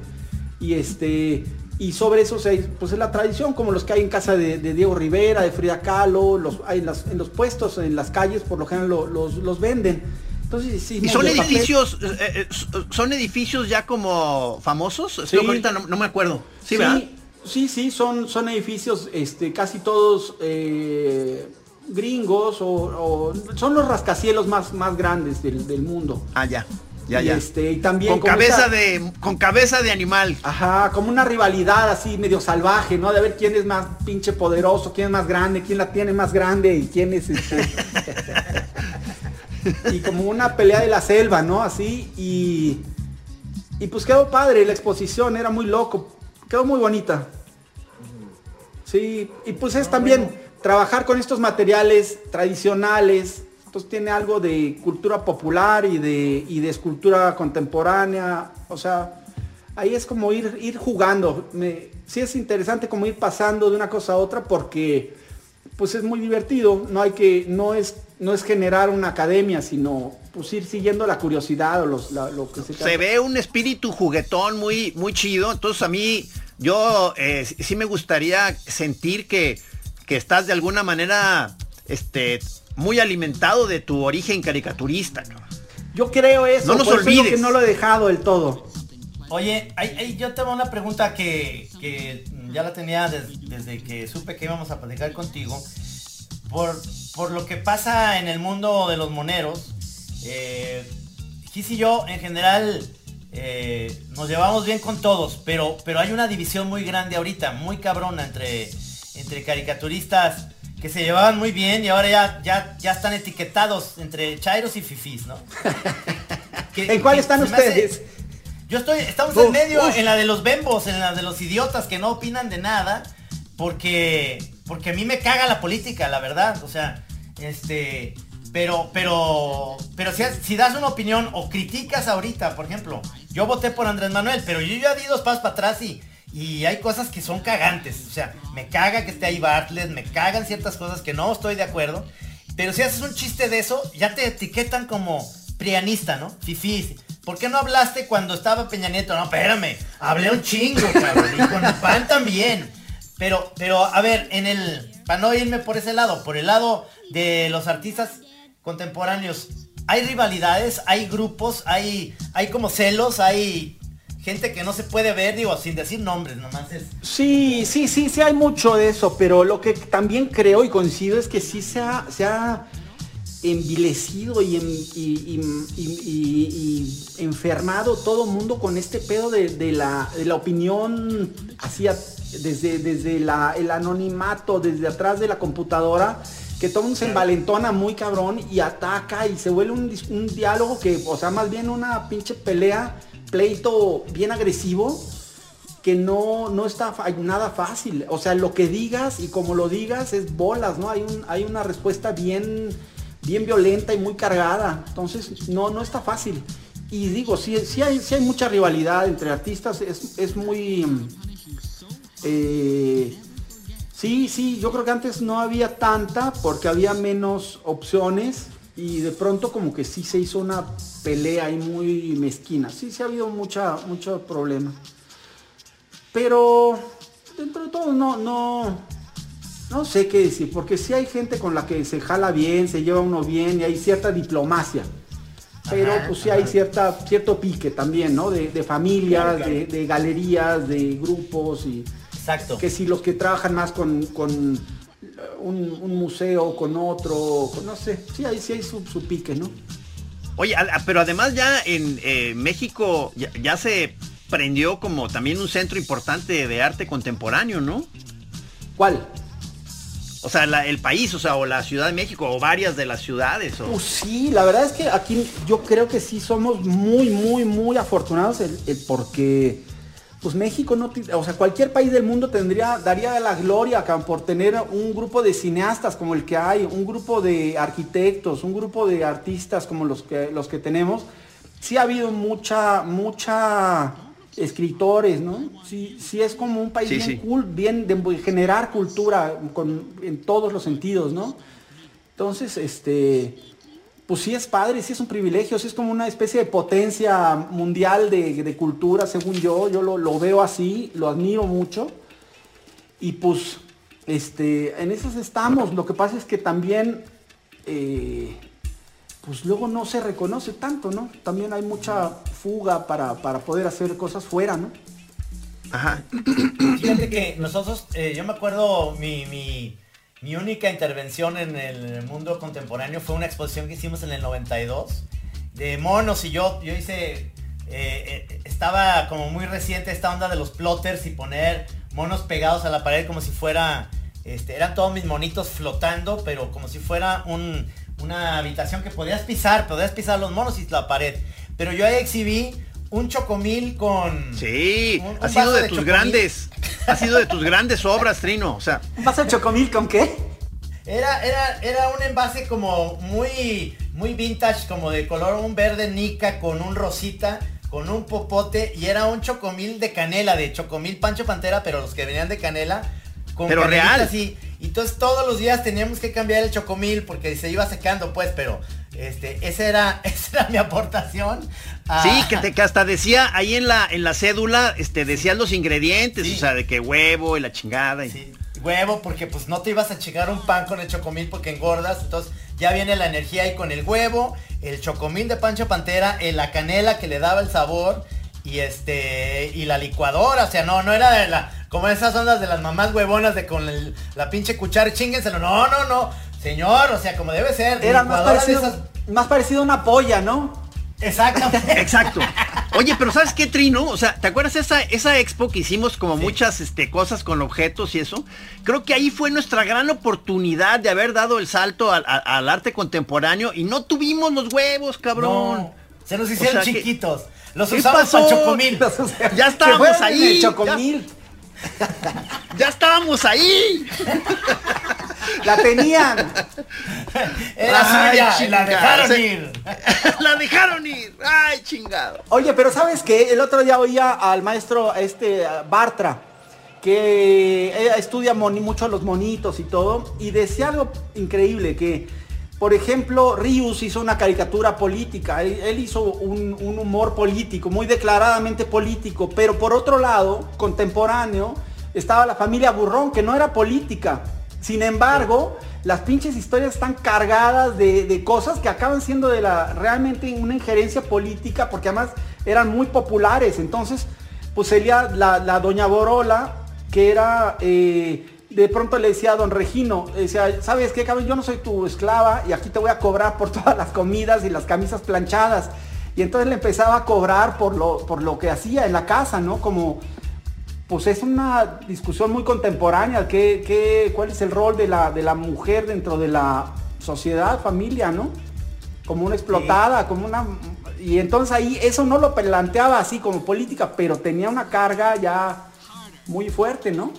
y este y sobre eso se, pues es la tradición como los que hay en casa de, de Diego Rivera de Frida Kahlo los hay en, las- en los puestos en las calles por lo general lo- los, los venden entonces sí, Y son edificios, eh, eh, son edificios ya como famosos. Sí. ahorita no, no me acuerdo. Sí, ¿verdad? Sí, sí, son, son edificios este, casi todos eh, gringos o, o- son los rascacielos más, más grandes del, del mundo. Ah, ya. Ya, y, ya. Este, y también con cabeza de con cabeza de animal. Ajá, como una rivalidad así medio salvaje, ¿no? De ver quién es más pinche poderoso, quién es más grande, quién la tiene más grande y quién es este. y como una pelea de la selva, ¿no? Así y y pues quedó padre la exposición, era muy loco, quedó muy bonita. Sí, y pues es también trabajar con estos materiales tradicionales, pues tiene algo de cultura popular y de, y de escultura contemporánea, o sea, ahí es como ir, ir jugando. Me, sí es interesante como ir pasando de una cosa a otra porque pues es muy divertido, no hay que, no es, no es generar una academia, sino pues ir siguiendo la curiosidad o los, la- lo que se Se ve un espíritu juguetón muy, muy chido. Entonces a mí, yo eh, sí me gustaría sentir que, que estás de alguna manera este, muy alimentado de tu origen caricaturista. cabrón. Yo creo eso, No nos por eso digo olvides. que no lo he dejado del todo. Oye, yo tengo una pregunta que, que ya la tenía des- desde que supe que íbamos a platicar contigo. Por, por lo que pasa en el mundo de los moneros, eh, Gis y yo en general eh, nos llevamos bien con todos, pero, pero hay una división muy grande ahorita, muy cabrona entre, entre caricaturistas que se llevaban muy bien y ahora ya, ya, ya están etiquetados entre chairos y fifís, ¿no? Que- ¿En cuál que están hace- ustedes? yo estoy, estamos Uf, en medio, uf. en la de los bembos, en la de los idiotas que no opinan de nada, porque, porque a mí me caga la política, la verdad, o sea, este, pero, pero, pero si, si das una opinión o criticas ahorita, por ejemplo, yo voté por Andrés Manuel, pero yo ya di dos pasos para atrás y, y hay cosas que son cagantes, o sea, me caga que esté ahí Bartlett, me cagan ciertas cosas que no estoy de acuerdo, pero si haces un chiste de eso, ya te etiquetan como prianista, ¿no? Fifís. ¿Por qué no hablaste cuando estaba Peña Nieto? No, espérame, hablé un chingo, cabrón, y con el pan también. Pero, pero, a ver, en el, para no irme por ese lado, por el lado de los artistas contemporáneos, hay rivalidades, hay grupos, hay, hay como celos, hay gente que no se puede ver, digo, sin decir nombres, nomás es. Sí, sí, sí, sí hay mucho de eso, pero lo que también creo y coincido es que sí se ha, se ha envilecido y, en- y- y- y- y- y enfermado todo mundo con este pedo de, de la, de la opinión hacia desde, desde la- el anonimato, desde atrás de la computadora, que todo se envalentona muy cabrón y ataca y se vuelve un, un diálogo que, o sea, más bien una pinche pelea, pleito bien agresivo que no, no está nada fácil. O sea, lo que digas y como lo digas es bolas, ¿no? Hay, un, hay una respuesta bien, bien violenta y muy cargada. Entonces, no, no está fácil. Y digo, sí, sí, hay, sí hay mucha rivalidad entre artistas, es, es muy... eh, sí, sí, yo creo que antes no había tanta porque había menos opciones y de pronto como que sí se hizo una pelea ahí muy mezquina. Sí, sí ha habido mucha, mucho problema. Pero dentro de todo no, no, no sé qué decir, porque sí hay gente con la que se jala bien, se lleva uno bien y hay cierta diplomacia. Pero Ajá, pues sí hay cierta, cierto pique también, ¿no? De, de familias, De, de galerías, de grupos y Exacto. que si los que trabajan más con, con un, un museo, con otro, con- no sé, sí hay, sí hay su, su pique, ¿no? Oye, a- a- pero además ya en eh, México ya, ya se prendió como también un centro importante de arte contemporáneo, ¿no? ¿Cuál? O O sea, la- el país, o sea, o la Ciudad de México, o varias de las ciudades. o- Pues sí, la verdad es que aquí yo creo que sí somos muy, muy, muy afortunados el, el porque pues México no, o sea, cualquier país del mundo tendría, daría la gloria por tener un grupo de cineastas como el que hay, un grupo de arquitectos, un grupo de artistas como los que, los que tenemos. Sí ha habido mucha, mucha escritores, ¿no? Sí, sí es como un país Sí, bien sí. cool, bien de generar cultura con- en todos los sentidos, ¿no? Entonces, este, pues sí es padre, sí es un privilegio, sí es como una especie de potencia mundial de, de cultura, según yo, yo lo, lo veo así, lo admiro mucho. Y pues, este, en esas estamos. Lo que pasa es que también, eh, pues luego no se reconoce tanto, ¿no? También hay mucha fuga para, para poder hacer cosas fuera, ¿no? Ajá. Fíjate que nosotros, eh, yo me acuerdo mi, mi, mi única intervención en el mundo contemporáneo fue una exposición que hicimos en el 92 de monos y yo, yo hice, eh, eh, estaba como muy reciente esta onda de los plotters y poner monos pegados a la pared como si fuera, este, eran todos mis monitos flotando, pero como si fuera un, una habitación que podías pisar, podías pisar los monos y la pared. Pero yo ahí exhibí un chocomil con... Sí, un- un ha sido de, de tus chocomil. grandes, ha sido de tus grandes obras, Trino. O sea, ¿Un vaso de chocomil con qué? Era, era, era un envase como muy, muy vintage, como de color un verde nica con un rosita, con un popote y era un chocomil de canela, de chocomil Pancho Pantera, pero los que venían de canela. Con Pero real. así. Y entonces todos los días teníamos que cambiar el chocomil porque se iba secando, pues, pero este, esa era, esa era mi aportación. A- sí, que, te, que hasta decía ahí en la, en la cédula, este, decían los ingredientes, Sí. o sea, de que huevo y la chingada. y- Sí, huevo, porque pues no te ibas a chingar un pan con el chocomil porque engordas. Entonces ya viene la energía ahí con el huevo, el chocomil de Pancho Pantera, eh, la canela que le daba el sabor y este y la licuadora. O sea, no, no era de la, como esas ondas de las mamás huevonas de con el- la pinche cuchara, chíngenselo. No, no, no. Señor, o sea, como debe ser. Era más parecido, esas- más parecido a una polla, ¿no? Exactamente. Exacto. Oye, pero ¿sabes qué, Trino? O sea, ¿te acuerdas esa, esa expo que hicimos como Sí. muchas este, cosas con objetos y eso? Creo que ahí fue nuestra gran oportunidad de haber dado el salto al, al- al arte contemporáneo y no tuvimos los huevos, cabrón. No, se nos hicieron O sea que- chiquitos. Los ¿Qué usamos para chocomil. Ya estábamos ahí. chocomil. Ya estábamos ahí. La tenían. Era Ay, suya, y la dejaron se- ir. la dejaron ir. Ay, chingado. Oye, pero ¿sabes qué? El otro día oía al maestro este Bartra, que estudia moni- mucho los monitos y todo, y decía algo increíble, que, por ejemplo, Rius hizo una caricatura política, él, hizo un, humor político, muy declaradamente político, pero por otro lado, contemporáneo, estaba la familia Burrón, que no era política. Sin embargo, las pinches historias están cargadas de, cosas que acaban siendo de la realmente una injerencia política, porque además eran muy populares. Entonces, pues sería la, la doña Borola, que era, eh, de pronto le decía a don Regino, decía, ¿sabes qué, cabrón? Yo no soy tu esclava y aquí te voy a cobrar por todas las comidas y las camisas planchadas. Y entonces le empezaba a cobrar por lo, por lo que hacía en la casa, ¿no? Como, pues es una discusión muy contemporánea, ¿qué, qué, cuál es el rol de la, de la mujer dentro de la sociedad, familia, ¿no? Como una explotada, como una... Y entonces ahí eso no lo planteaba así como política, pero tenía una carga ya muy fuerte, ¿no?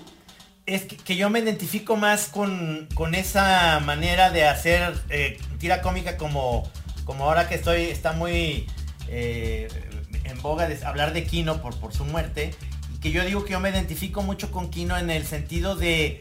Es que, yo me identifico más con, con esa manera de hacer eh, tira cómica como, como ahora que estoy, está muy eh, en boga de hablar de Kino por, por su muerte. Que yo digo que yo me identifico mucho con Kino en el sentido de,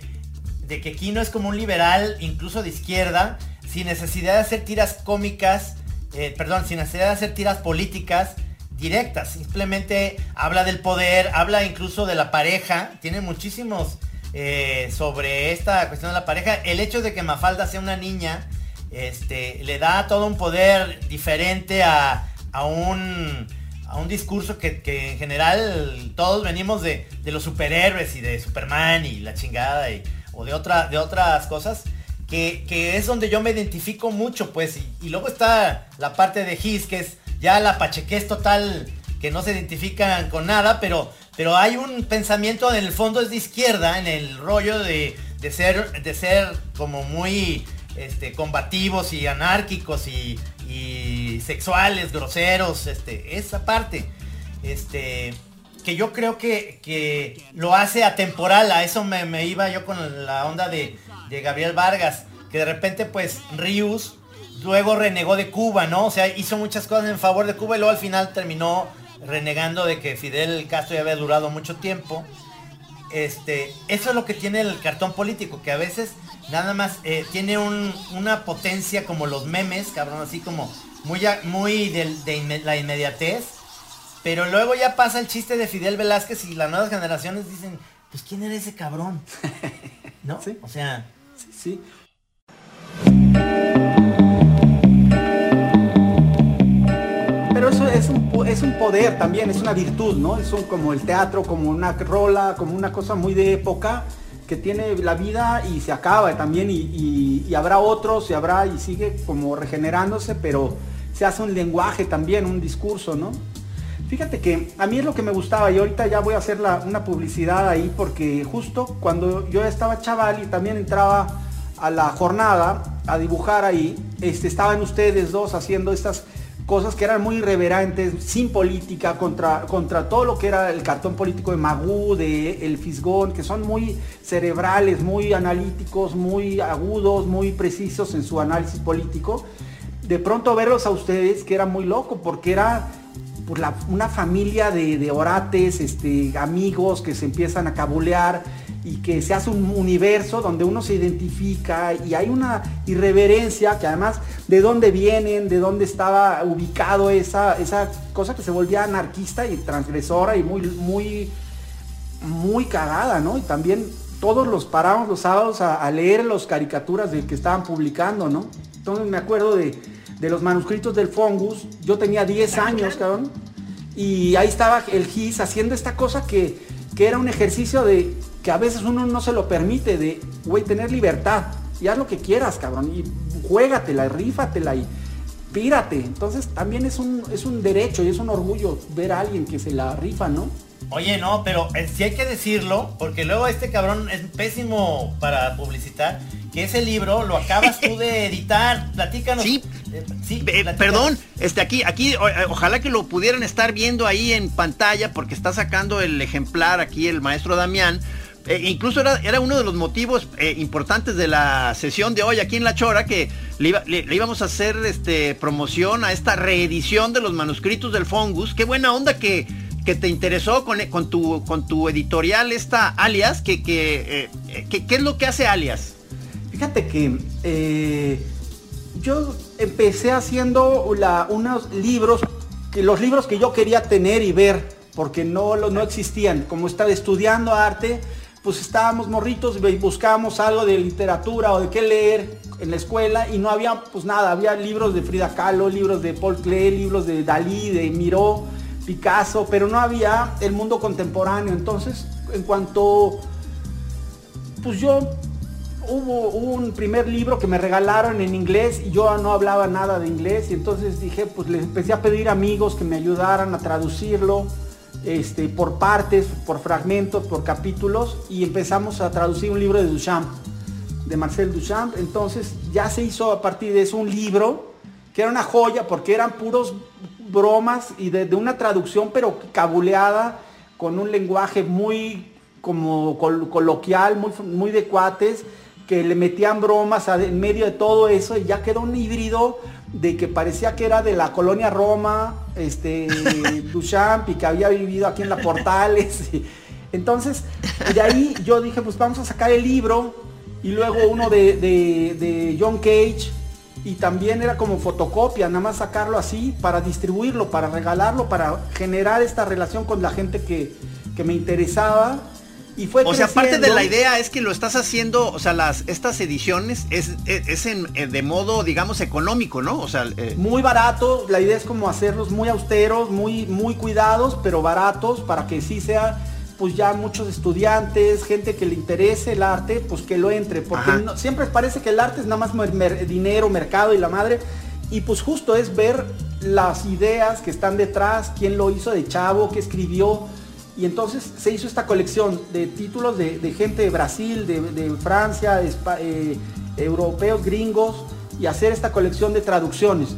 de que Kino es como un liberal, incluso de izquierda, sin necesidad de hacer tiras cómicas, eh, perdón, sin necesidad de hacer tiras políticas directas. Simplemente habla del poder, habla incluso de la pareja, tiene muchísimos eh, sobre esta cuestión de la pareja. El hecho de que Mafalda sea una niña, este, le da todo un poder diferente a, a un a un discurso que, que en general todos venimos de, de los superhéroes y de Superman y la chingada y, o de, de otras cosas que, que es donde yo me identifico mucho pues y, y luego está la parte de His que es ya la pachequez total que no se identifican con nada pero pero hay un pensamiento en el fondo es de izquierda en el rollo de, de ser, de ser como muy este, combativos y anárquicos y, y sexuales, groseros, este, esa parte. Este, que yo creo que, que lo hace atemporal, a eso me, iba yo con la onda de, de, Gabriel Vargas, que de repente pues Rius luego renegó de Cuba, ¿no? O sea, hizo muchas cosas en favor de Cuba y luego al final terminó renegando de que Fidel Castro ya había durado mucho tiempo. Este, eso es lo que tiene el cartón político, que a veces nada más eh, tiene una potencia como los memes, cabrón, así como muy, muy de, de la inmediatez. Pero luego ya pasa el chiste de Fidel Velázquez y las nuevas generaciones dicen, pues ¿quién era ese cabrón? ¿No? Sí. O sea... Sí, sí. Es un, es un poder también, es una virtud, ¿no? Es un, como el teatro, como una rola, como una cosa muy de época que tiene la vida y se acaba también y, habrá otros y habrá y sigue como regenerándose, pero se hace un lenguaje también, un discurso, ¿no? Fíjate que a mí es lo que me gustaba y ahorita ya voy a hacer una publicidad ahí porque justo cuando yo estaba chaval y también entraba a la jornada a dibujar ahí, este, estaban ustedes dos haciendo estas cosas que eran muy irreverentes, sin política, contra, contra todo lo que era el cartón político de Magú, de El Fisgón, que son muy cerebrales, muy analíticos, muy agudos, muy precisos en su análisis político. De pronto verlos a ustedes, que era muy loco, porque era por la, una familia de, de orates, este, amigos que se empiezan a cabulear y que se hace un universo donde uno se identifica y hay una irreverencia que además de dónde vienen, de dónde estaba ubicado esa, esa cosa que se volvía anarquista y transgresora y muy, muy, muy cagada, ¿no? Y también todos los paramos los sábados a, leer las caricaturas de que estaban publicando, ¿no? Entonces me acuerdo de, de los manuscritos del Fongus, yo tenía 10 años, cabrón, y ahí estaba el GIS haciendo esta cosa que, que era un ejercicio de que a veces uno no se lo permite de, güey, tener libertad. Y haz lo que quieras, cabrón. Y juégatela, rífatela y pírate. Entonces también es un, es un derecho y es un orgullo ver a alguien que se la rifa, ¿no? Oye, no, pero eh, sí hay que decirlo, porque luego este cabrón es pésimo para publicitar, que ese libro lo acabas tú de editar. Platícanos. Sí, eh, sí perdón, este aquí, aquí, eh, ojalá que lo pudieran estar viendo ahí en pantalla, porque está sacando el ejemplar aquí el maestro Damián. Eh, incluso era, uno de los motivos eh, importantes de la sesión de hoy aquí en La Chora, que le, íbamos a hacer este, promoción a esta reedición de los manuscritos del Fongus. Qué buena onda que, que te interesó con, con, tu, con tu editorial esta alias, que, que, eh, ¿qué es lo que hace alias? Fíjate que yo empecé haciendo unos libros, que, los libros que yo quería tener y ver, porque no, no existían. Como estaba estudiando arte, pues estábamos morritos y buscábamos algo de literatura o de qué leer en la escuela y no había pues nada, había libros de Frida Kahlo, libros de Paul Klee, libros de Dalí, de Miró, Picasso, pero no había el mundo contemporáneo. Entonces, en cuanto, pues yo hubo un primer libro que me regalaron en inglés y yo no hablaba nada de inglés y entonces dije, pues les empecé a pedir amigos que me ayudaran a traducirlo este, por partes, por fragmentos, por capítulos y empezamos a traducir un libro de Duchamp, de Marcel Duchamp. Entonces ya se hizo a partir de eso un libro que era una joya porque eran puros bromas y de, una traducción pero cabuleada con un lenguaje muy como coloquial, muy, muy de cuates, que le metían bromas en medio de todo eso y ya quedó un híbrido de que parecía que era de la colonia Roma, este, Duchamp y que había vivido aquí en la Portales. entonces, de ahí yo dije, pues vamos a sacar el libro y luego uno de, John Cage y también era como fotocopia, nada más sacarlo así para distribuirlo, para regalarlo, para generar esta relación con la gente que, que me interesaba o sea, parte de la idea es que lo estás haciendo, o sea, las estas ediciones es, es, en, de modo, digamos, económico, ¿no? O sea, eh, muy barato. La idea es como hacerlos muy austeros, muy, muy cuidados, pero baratos para que sí sea pues ya muchos estudiantes, gente que le interese el arte, pues que lo entre, porque siempre parece que el arte es nada más dinero, mercado y la madre, y pues justo es ver las ideas que están detrás, quién lo hizo de chavo, qué escribió, Y entonces se hizo esta colección de títulos de, gente de Brasil, de, Francia, de Espa- eh, europeos, gringos, y hacer esta colección de traducciones.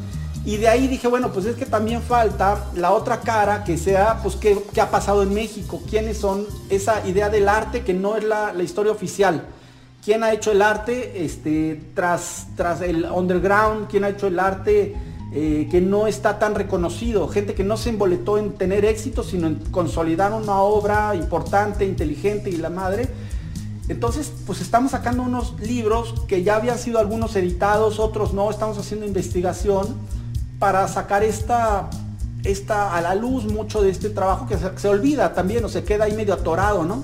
Y de ahí dije, bueno, pues es que también falta la otra cara que sea, pues, qué, qué ha pasado en México, quiénes son esa idea del arte que no es la, la historia oficial. ¿Quién ha hecho el arte este, tras, tras el underground? ¿Quién ha hecho el arte eh, que no está tan reconocido? Gente que no se emboletó en tener éxito, sino en consolidar una obra importante, inteligente y la madre. Entonces, pues estamos sacando unos libros que ya habían sido algunos editados, otros no, estamos haciendo investigación para sacar esta, esta a la luz mucho de este trabajo que se, olvida también o se queda ahí medio atorado, ¿no?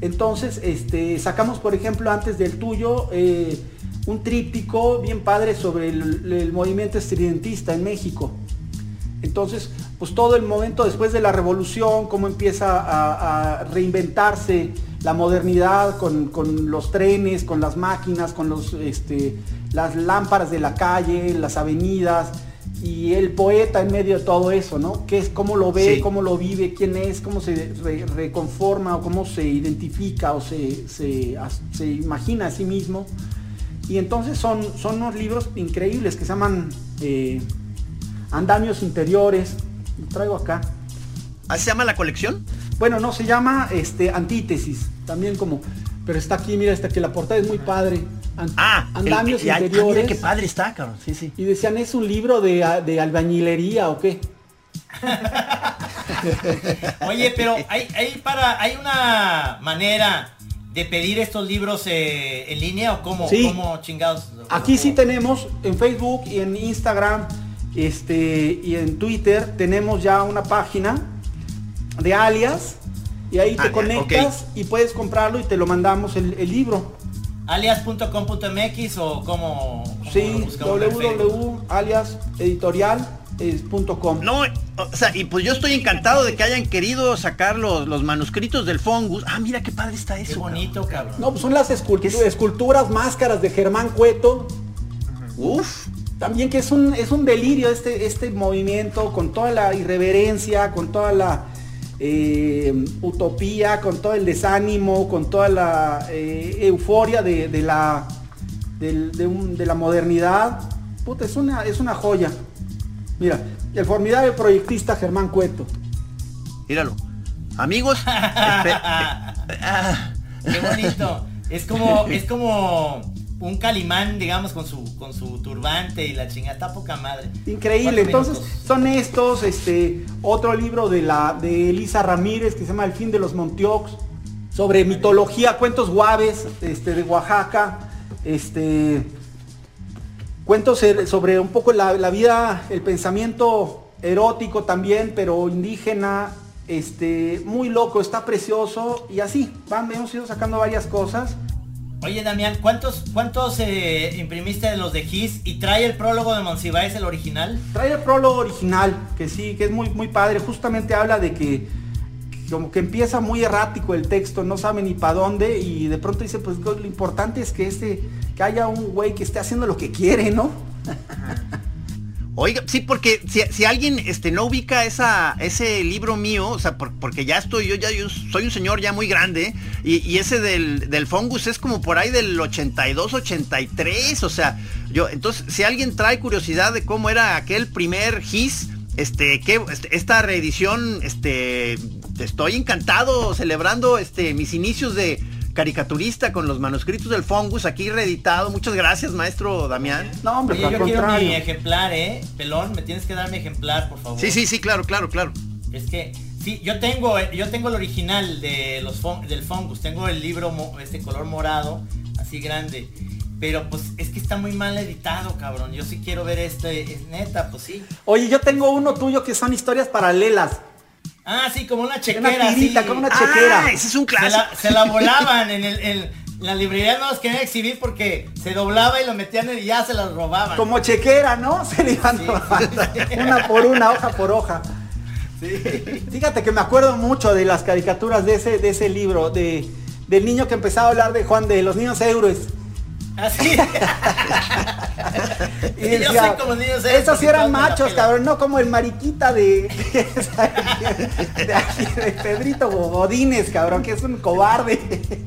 Entonces, este, sacamos, por ejemplo, antes del tuyo, eh, un tríptico bien padre sobre el, el movimiento estridentista en México. Entonces, pues todo el momento después de la revolución, cómo empieza a, a reinventarse la modernidad con, con los trenes, con las máquinas, con los, este, las lámparas de la calle, las avenidas, y el poeta en medio de todo eso, ¿no? ¿Qué es, cómo lo ve, Sí. cómo lo vive, quién es, cómo se re- reconforma o cómo se identifica o se, se imagina a sí mismo. Y entonces son, son unos libros increíbles que se llaman eh, Andamios Interiores. Lo traigo acá. ¿Así se llama la colección? Bueno, no, se llama este, Antítesis. También como... Pero está aquí, mira, está que la portada es muy padre. An- Ah, el- Andamios el- ah, mira Interiores. qué padre está, cabrón. Sí, sí. Y decían, ¿es un libro de, de albañilería o qué? Oye, pero hay, hay para, hay una manera de pedir estos libros eh, en línea o cómo, Sí. cómo chingados. Aquí sí tenemos en Facebook y en Instagram este, y en Twitter tenemos ya una página de alias y ahí te conectas y puedes comprarlo y te lo mandamos el, el libro. alias.com.mx o lo Sí, buscamos No, o sea, y pues yo estoy encantado de que hayan querido sacar los, los manuscritos del Fongus. Ah, mira qué padre está Qué eso. bonito, cabrón. No, pues son las escultu- esculturas, máscaras de Germán Cueto. Uf. También que es un, es un delirio este, este movimiento con toda la irreverencia, con toda la eh, utopía, con todo el desánimo, con toda la eh, euforia de, de la, del- de, un- de la modernidad. Puta, es una, es una joya. Mira, el formidable proyectista Germán Cueto. Míralo. Amigos, Qué bonito. Es como, es como un calimán, digamos, con su, con su turbante y la chingada. Está poca madre. Increíble, entonces son estos, este, otro libro de la de Elisa Ramírez que se llama El fin de los Montiox, sobre mitología, cuentos guaves, este, de Oaxaca, este, cuentos er- sobre un poco la, la vida, el pensamiento erótico también, pero indígena, este, muy loco, está precioso y así, van, hemos ido sacando varias cosas. Oye, Damián, ¿cuántos, cuántos eh, imprimiste de los de Gis y trae el prólogo de Monsiváis, el original? Trae el prólogo original, que sí, que es muy, muy padre. Justamente habla de que que como que empieza muy errático el texto, no sabe ni para dónde y de pronto dice, pues lo importante es que este, que haya un güey que esté haciendo lo que quiere, ¿no? Oiga, sí, porque si, si alguien este, no ubica esa, ese libro mío, o sea, por- porque ya estoy, yo ya soy un señor ya muy grande, y, y ese del, del Fungus es como por ahí del 82, 83, o sea, yo, entonces, si alguien trae curiosidad de cómo era aquel primer GIS, este, que este, esta reedición, este, estoy encantado celebrando este, mis inicios de caricaturista con los manuscritos del Fungus aquí reeditado. Muchas gracias, maestro Damián. No, hombre, Oye, yo quiero contrario. mi ejemplar, ¿eh? Pelón, me tienes que dar mi ejemplar, por favor. Sí, sí, sí, claro, claro, claro. Es que, sí, yo tengo, yo tengo el original de los del Fungus, tengo el libro, este color morado, así grande. Pero pues es que está muy mal editado, cabrón. Yo sí quiero ver este, es neta, pues sí. Oye, yo tengo uno tuyo que son historias paralelas. Ah, sí, como una Una chequera, tirita, sí. como una chequera. Ah, ese es un Se clásico. la, se la volaban en el, en la librería no los querían exhibir porque se doblaba y lo metían y ya se las robaban. Como chequera, ¿no? Se le iban Sí. una por una, hoja por hoja. Fíjate que me acuerdo mucho de las caricaturas de ese, de ese libro, de, del niño que empezaba a hablar de Juan de los niños héroes. Así. Y decía, ¿eh? esos sí eran machos, pelan". cabrón, no como el mariquita de, de, aquí, de Pedrito Godínez, cabrón, que es un cobarde.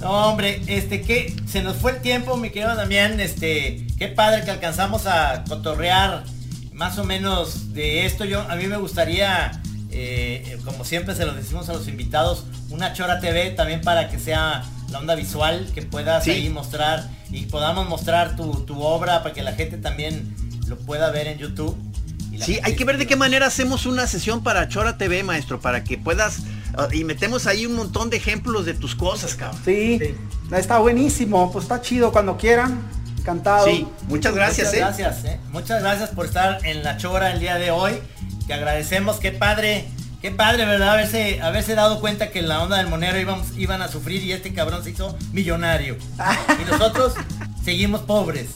No, hombre, este, que se nos fue el tiempo, mi querido Damián, este, qué padre que alcanzamos a cotorrear más o menos de esto. Yo, a mí me gustaría, eh, como siempre se lo decimos a los invitados, una Chora TV también para que sea la onda visual, que puedas Sí. ahí mostrar y podamos mostrar tu, tu obra para que la gente también lo pueda ver en YouTube. Y la Sí, hay que ver de qué manera hacemos una sesión para Chora TV, maestro, para que puedas ah, y metemos ahí un montón de ejemplos de tus cosas, cabrón. Sí, Sí. está buenísimo, pues está chido cuando quieran, encantado. Sí, muchas gracias, Muchas ¿eh? gracias, ¿eh? Muchas gracias por estar en la chora el día de hoy. Te agradecemos, qué padre, qué padre, ¿verdad? Haberse, haberse dado cuenta que en la onda del monero íbamos, iban a sufrir y este cabrón se hizo millonario. Y nosotros seguimos pobres.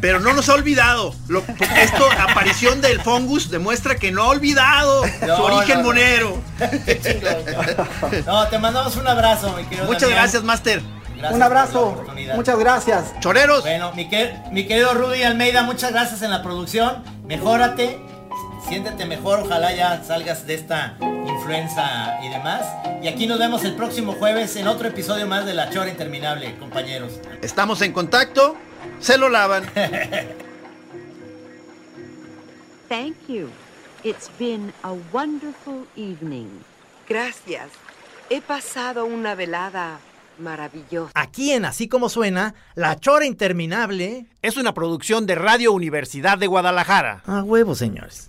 Pero no nos ha olvidado. Lo- esto, aparición del fungus, demuestra que no ha olvidado No, su origen no, no. monero. No, te mandamos un abrazo, mi querido Muchas gracias, Master. Gracias Un abrazo, muchas gracias. Choreros. Bueno, mi, que- mi querido Rudy Almeida, muchas gracias en la producción. Mejórate, siéntete mejor, ojalá ya salgas de esta influenza y demás. Y aquí nos vemos el próximo jueves en otro episodio más de La Chora Interminable, compañeros. Estamos en contacto. Se lo lavan. Thank you. It's been a wonderful evening. Gracias. He pasado una velada maravillosa. Aquí en Así Como Suena, La Chora Interminable. Es una producción de Radio Universidad de Guadalajara. A huevo, señores.